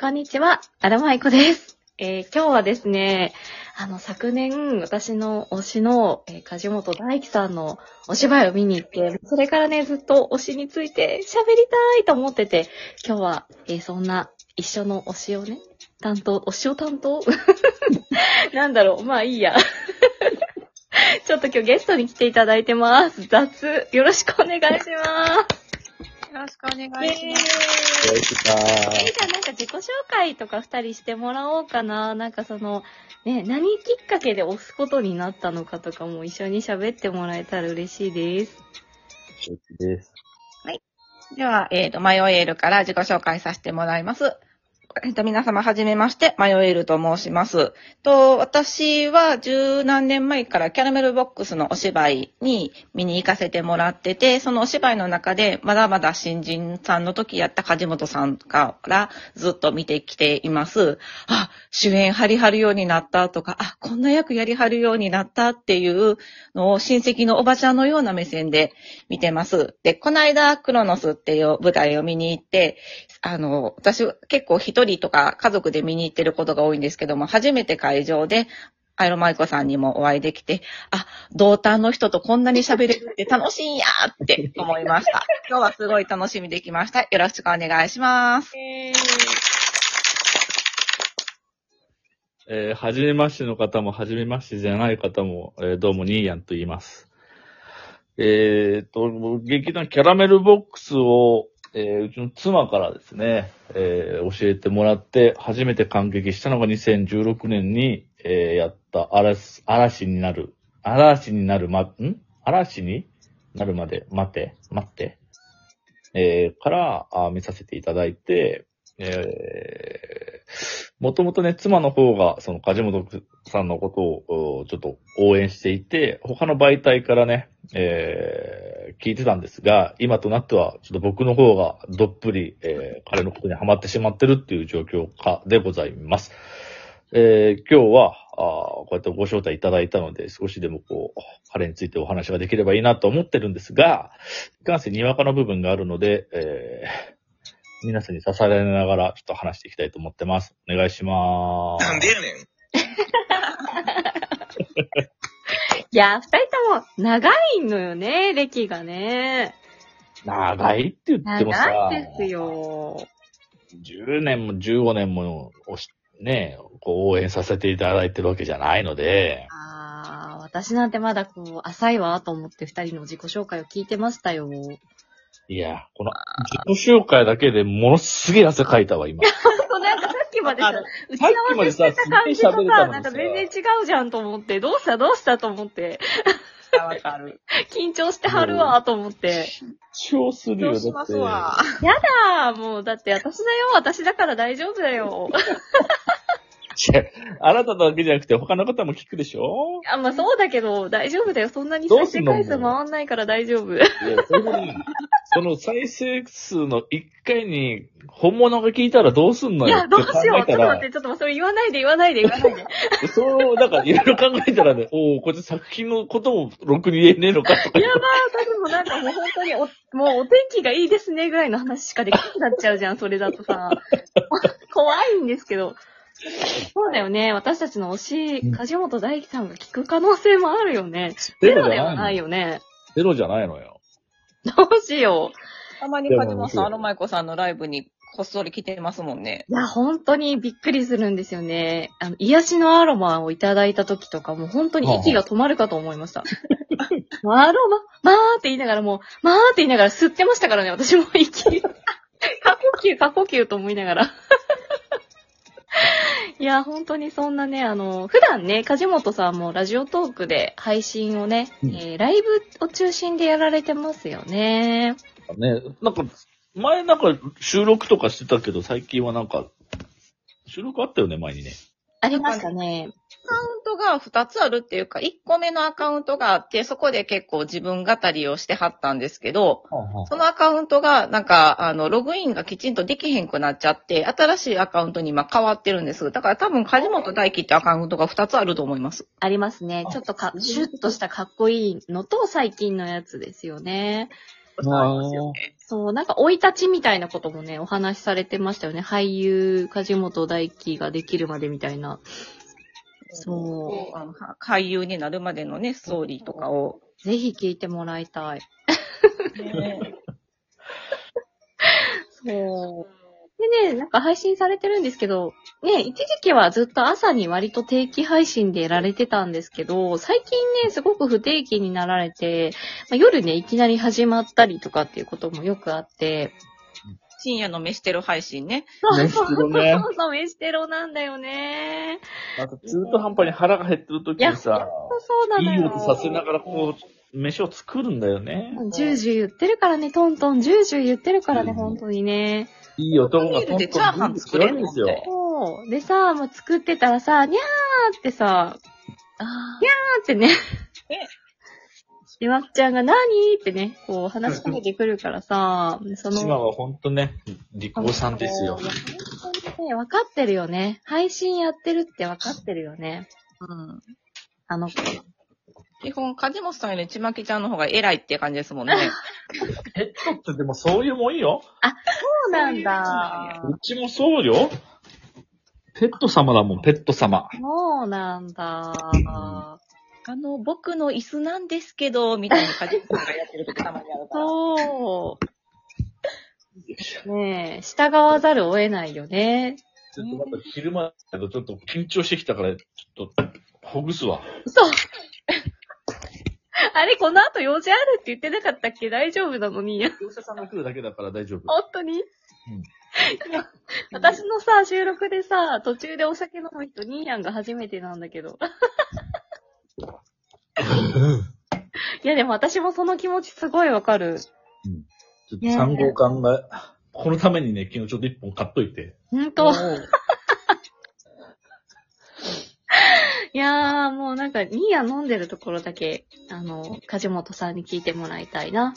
こんにちは、アラマイコです。えー今日はですね、あの、昨年、私の推しの、えー梶本大輝さんのお芝居を見に行って、それからね、ずっと推しについて喋りたいと思ってて、今日は、えーそんな一緒の推しをね、担当、推しを担当？なんだろう、まあいいや。ちょっと今日ゲストに来ていただいてます。雑、よろしくお願いします。よろしくお願いします。よろしくなえー、じゃあなんか自己紹介とか二人してもらおうかな。なんかその、ね、何きっかけで押すことになったのかとかも一緒に喋ってもらえたら嬉しいです。承知です。では、えっ、と、マヨエールから自己紹介させてもらいます。えっ、と、皆様はじめまして、マヨエールと申します。と、私は十何年前からキャラメルボックスのお芝居に見に行かせてもらってて、そのお芝居の中で、まだまだ新人さんの時やった梶本さんからずっと見てきています。あ、主演張り張るようになったとか、あ、こんな役やり張るようになったっていうのを親戚のおばちゃんのような目線で見てます。で、この間、クロノスっていう舞台を見に行って、あの、私結構一人とか家族で見に行ってることが多いんですけども、初めて会場で、アイロマイコさんにもお会いできて、あ、同担の人とこんなに喋れるって楽しいんやーって思いました。今日はすごい楽しみできました。よろしくお願いします。ええー、はじめましての方も、はじめましてじゃない方も、えーどうも、ニーヤンと言います。えーと、劇団キャラメルボックスを、えーうちの妻からですね、えー教えてもらって、初めて感激したのが2016年に、えーやった嵐、嵐になる、嵐になるま、ん？嵐になるまで、待て、待って、えーからあ見させていただいて、えー、もともとね、妻の方が、その、梶本さんのことを、ちょっと応援していて、他の媒体からね、えー、聞いてたんですが、今となっては、ちょっと僕の方がどっぷり、えー、彼のことにハマってしまってるっていう状況か、でございます。えー、今日は、あーこうやってご招待いただいたので、少しでもこう、彼についてお話ができればいいなと思ってるんですが、いかんせんにわかの部分があるので、えー、皆さんに支えられながら、ちょっと話していきたいと思ってます。お願いしまーす。なんでやねん。いや、二人長いのよね、歴がね。長いって言ってもさ、長いですよ。10年も15年もおし、ね、こう応援させていただいてるわけじゃないので、あー、私なんてまだこう、浅いわと思って二人の自己紹介を聞いてましたよ。いや、この自己紹介だけでものすげえ汗かいたわ、今。なんかさっきまでさ打ち合わせしてた感じとさなんか全然違うじゃんと思って、どうしたどうしたと思って、わかる。緊張してはるわと思って。超するよ、だって。どうしますわ。やだーもう、だって私だよ私だから大丈夫だよ。違うあなただけじゃなくて他の方も聞くでしょ？あ、まあそうだけど、大丈夫だよ。そんなに再どうすんの生回数回んないから大丈夫。いや、そその再生数の1回に本物が聞いたらどうすんのよいや、どうしよう。ちょっと待って、ちょっと待って、それ言わないで言わないで言わないで。そう、なんかいろいろ考えたらね、おおこいつ作品のこともろくに言えねえのかとか。やばい、私もなんかもう本当にお、もうお天気がいいですねぐらいの話しかできなくなっちゃうじゃん、それだとさ。怖いんですけど。そうだよね。私たちの推し、梶本大輝さんが聞く可能性もあるよね。ゼロではないよね。ゼロじゃないのよ。どうしよう。たまに梶本さん、アロマイコさんのライブにこっそり来てますもんね。いや、本当にびっくりするんですよね。あの、癒しのアロマをいただいた時とか、もう本当に息が止まるかと思いました。アロマ、まーって言いながらもう、まーって言いながら吸ってましたからね、私も息。過呼吸、過呼吸と思いながら。いや、本当にそんなね、あの、普段ね、梶本さんもラジオトークで配信をね、うんえーライブを中心でやられてますよね。ね、なんか、前なんか収録とかしてたけど、最近はなんか、収録あったよね、前にね。ありましたね。アカウントが2つあるっていうか、1個目のアカウントがあって、そこで結構自分語りをしてはったんですけど、そのアカウントが、なんか、あの、ログインがきちんとできへんくなっちゃって、新しいアカウントに今変わってるんです。だから多分、梶本大輝ってアカウントが2つあると思います。ありますね。ちょっとか、シュッとしたかっこいいのと最近のやつですよね。そうなんですよね。そう、なんか、生い立ちみたいなこともね、お話しされてましたよね。俳優、梶本大輝ができるまでみたいな。そうあのは俳優になるまでのね、ストーリーとかを。ぜひ聞いてもらいたい。ね そう。でね、なんか配信されてるんですけど、ね、一時期はずっと朝に割と定期配信でやられてたんですけど、最近ね、すごく不定期になられて、まあ、夜ね、いきなり始まったりとかっていうこともよくあって、深夜の飯テロ配信ね。飯テロねそうそう、飯テロなんだよね。あと中途半端に腹が減ってる時にさ、そうそうなのよ。いい音させながらこう、飯を作るんだよね。ジュージュー言ってるからね、トントン、ジュージュー言ってるからね、うん本当にね。いい男がビールでチャーハン作れるんですよ。そう。でさ、もう作ってたらさ、にゃーってさ、あにゃーってねえ。で、まっちゃんが何？ってね、こう話しかけてくるからさ、その、島はほんとね、利口さんですよい。や本当にね、分かってるよね。配信やってるって分かってるよね。うん。あの子。基本、梶本さんよりちまきちゃんの方が偉いって感じですもんね。ペットってでもそういうもんよ。そうなんだ。うちもそうよ。ペット様だもん、ペット様。そうなんだ。あの、僕の椅子なんですけど、みたいな梶本さんがやってる時たまにあるから。そう。ねえ、従わざるを得ないよね。ちょっとまた昼間だけど、ちょっと緊張してきたから、ちょっと、ほぐすわ。そう。あれ、この後用事あるって言ってなかったっけ？大丈夫なのに。業者さんが来るだけだから大丈夫。本当に、いや私のさ、収録でさ、途中でお酒飲む人、ニーヤンが初めてなんだけど。いや、でも私もその気持ちすごいわかる。ちょっと3号館が、このためにね、昨日ちょっと1本買っといて。ほんと。いやー、もうなんか、ニーヤン飲んでるところだけ、あの、梶本さんに聞いてもらいたいな。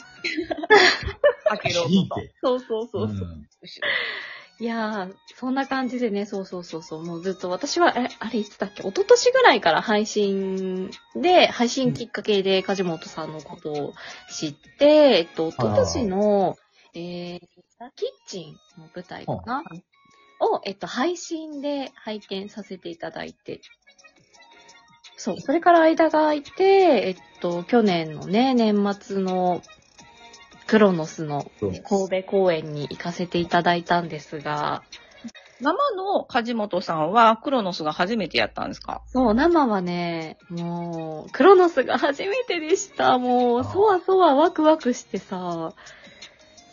開けろ聞いて。そうそうそうそう。ん。いやー、そんな感じでね、そうそうそうそう、もうずっと私は、え、あれいつだっけ？一昨年ぐらいから配信で、配信きっかけで梶本さんのことを知って、えっと、一昨年の、えー、キッチンの舞台かな？を、えっと、配信で拝見させていただいて、そう、それから間が空いて、えっと、去年のね、年末のクロノスの神戸公演に行かせていただいたんですが、生の梶本さんは、クロノスが初めてやったんですか？そう、生はね、もう、クロノスが初めてでした。もう、そわそわワクワクしてさ、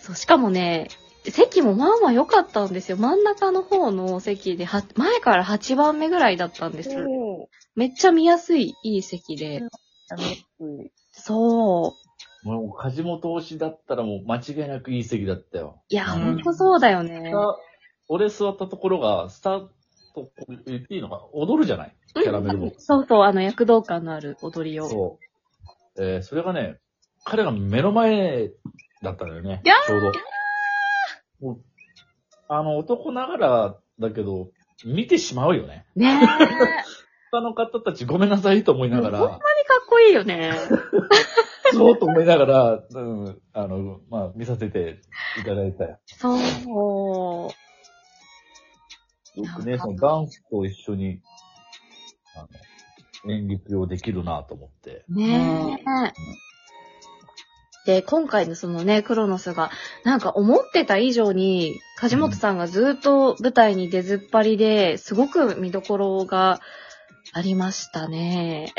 そう、しかもね、席もまあまあ良かったんですよ。真ん中の方の席で、は前から8番目ぐらいだったんです。おめっちゃ見やすい、いい席で。そう。もう、梶本推しだったらもう間違いなくいい席だったよ。いや、うんほんとそうだよね。俺座ったところが、スタート、言っていいのかな？踊るじゃない？キャラメルボックス。そうそう、あの、躍動感のある踊りを。そう。えー、それがね、彼が目の前だったのよね。ちょうど。もうあの、男ながらだけど、見てしまうよね。ねえ。他の方たちごめんなさいと思いながほんまにら、かっこいいよね。そうと思いながら、うん、あの、まあ、見させていただいたよ。そう。よくね、そのダンスと一緒に、あの、演劇をできるなと思って。ねえ。で、今回のそのね、クロノスが、なんか思ってた以上に、梶本さんがずっと舞台に出ずっぱりで、すごく見どころがありましたね。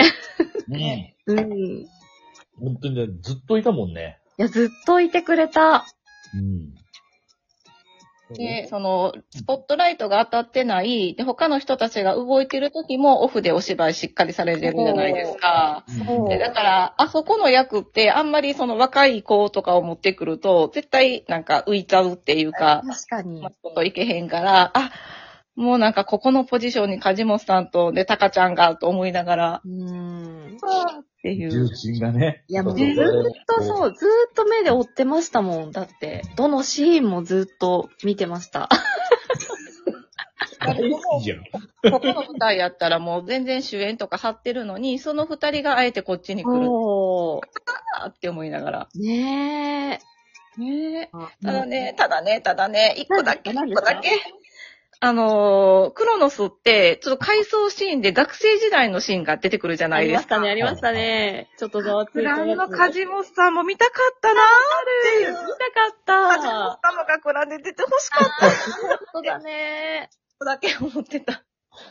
ね うん。い本当にね、ずっといたもんね。や、ずっといてくれた。うん。で、その、スポットライトが当たってない、で、他の人たちが動いてる時もオフでお芝居しっかりされてるじゃないですか。そうで、だから、あそこの役って、あんまりその若い子とかを持ってくると、絶対なんか浮いちゃうっていうか、確かにま。こといけへんから、あ、もうなんかここのポジションに梶本さんと、で、タカちゃんが、と思いながら、うん。ってい重う。鎮がね。いや、もうずっとう。そう、ずーっと目で追ってましたもん。だって、どのシーンもずっと見てました。ここの舞台やったらもう全然主演とか張ってるのに、その二人があえてこっちに来るおー。なって思いながら。ねえ。ねえ。あただね、ただね、ただね、一個だけ、一個だけ。あのー、クロノスって、ちょっと回想シーンで学生時代のシーンが出てくるじゃあないでか。りますしたね、ありましたね。ちょっとざわついフラたやつ。ンの梶本さんも見たかったなーって。見たかった。梶本さんも学ランで出てほしかった。そうだね。だけ思ってた。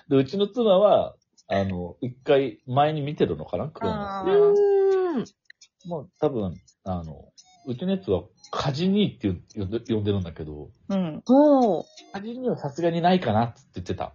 で、うちの妻は、あの、一回前に見てるのかなクロノあうん。ス。もう多分、あの、うちのやつはカジニーって呼んで呼んでるんだけど、うん。おー。カジニーはさすがにないかなって言ってた。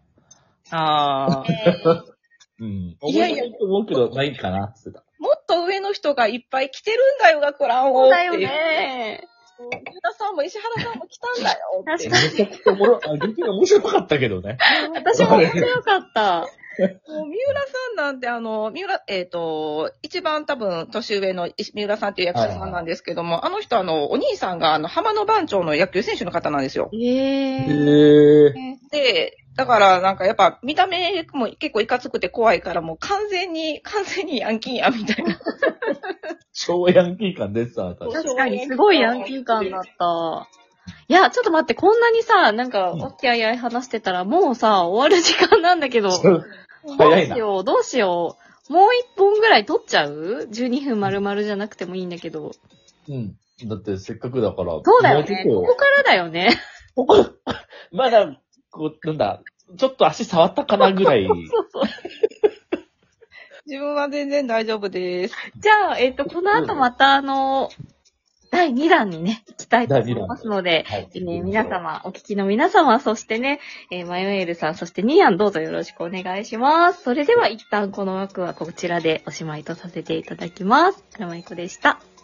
ああ。うん。いやいや面白いと思うけど、ないかなって言ってた。もっと上の人がいっぱい来てるんだよ、学ランを。そうだよ。ね。皆さんも石原さんも来たんだよ。って確かめちゃくちゃおもろ、あ、劇が面白かったけどね。私も面白かった。もう三浦さんなんて、あの、三浦、えっ、と、一番多分年上の石三浦さんっていう役者さんなんですけども、あの人、あの、お兄さんが、あの、浜野番長の野球選手の方なんですよ。えへー。え。で、だから、なんかやっぱ、見た目も結構いかつくて怖いから、もう完全に、完全にヤンキーや、みたいな。超ヤンキー感出てたな、確かにすごいヤンキー感だった。いや、ちょっと待って、こんなにさ、なんか、うんおっきあいあい話してたら、もうさ、終わる時間なんだけど、どう早いなし。よう、どうしよう。もう一本ぐらい撮っちゃう ?12 分丸々じゃなくてもいいんだけど。うん。だってせっかくだから。そうだよね。ここからだよね。ここ、まだ、こう、なんだ、ちょっと足触ったかなぐらい。そうそう。自分は全然大丈夫です。じゃあ、えっ、と、この後また、あの、第2弾にね、行きたいと思いますので、はいえー皆。様、お聞きの皆様、そしてね、えーマヨエールさん、そしてニーヤンどうぞよろしくお願いします。それでは一旦この枠はこちらでおしまいとさせていただきます。アラマイコでした。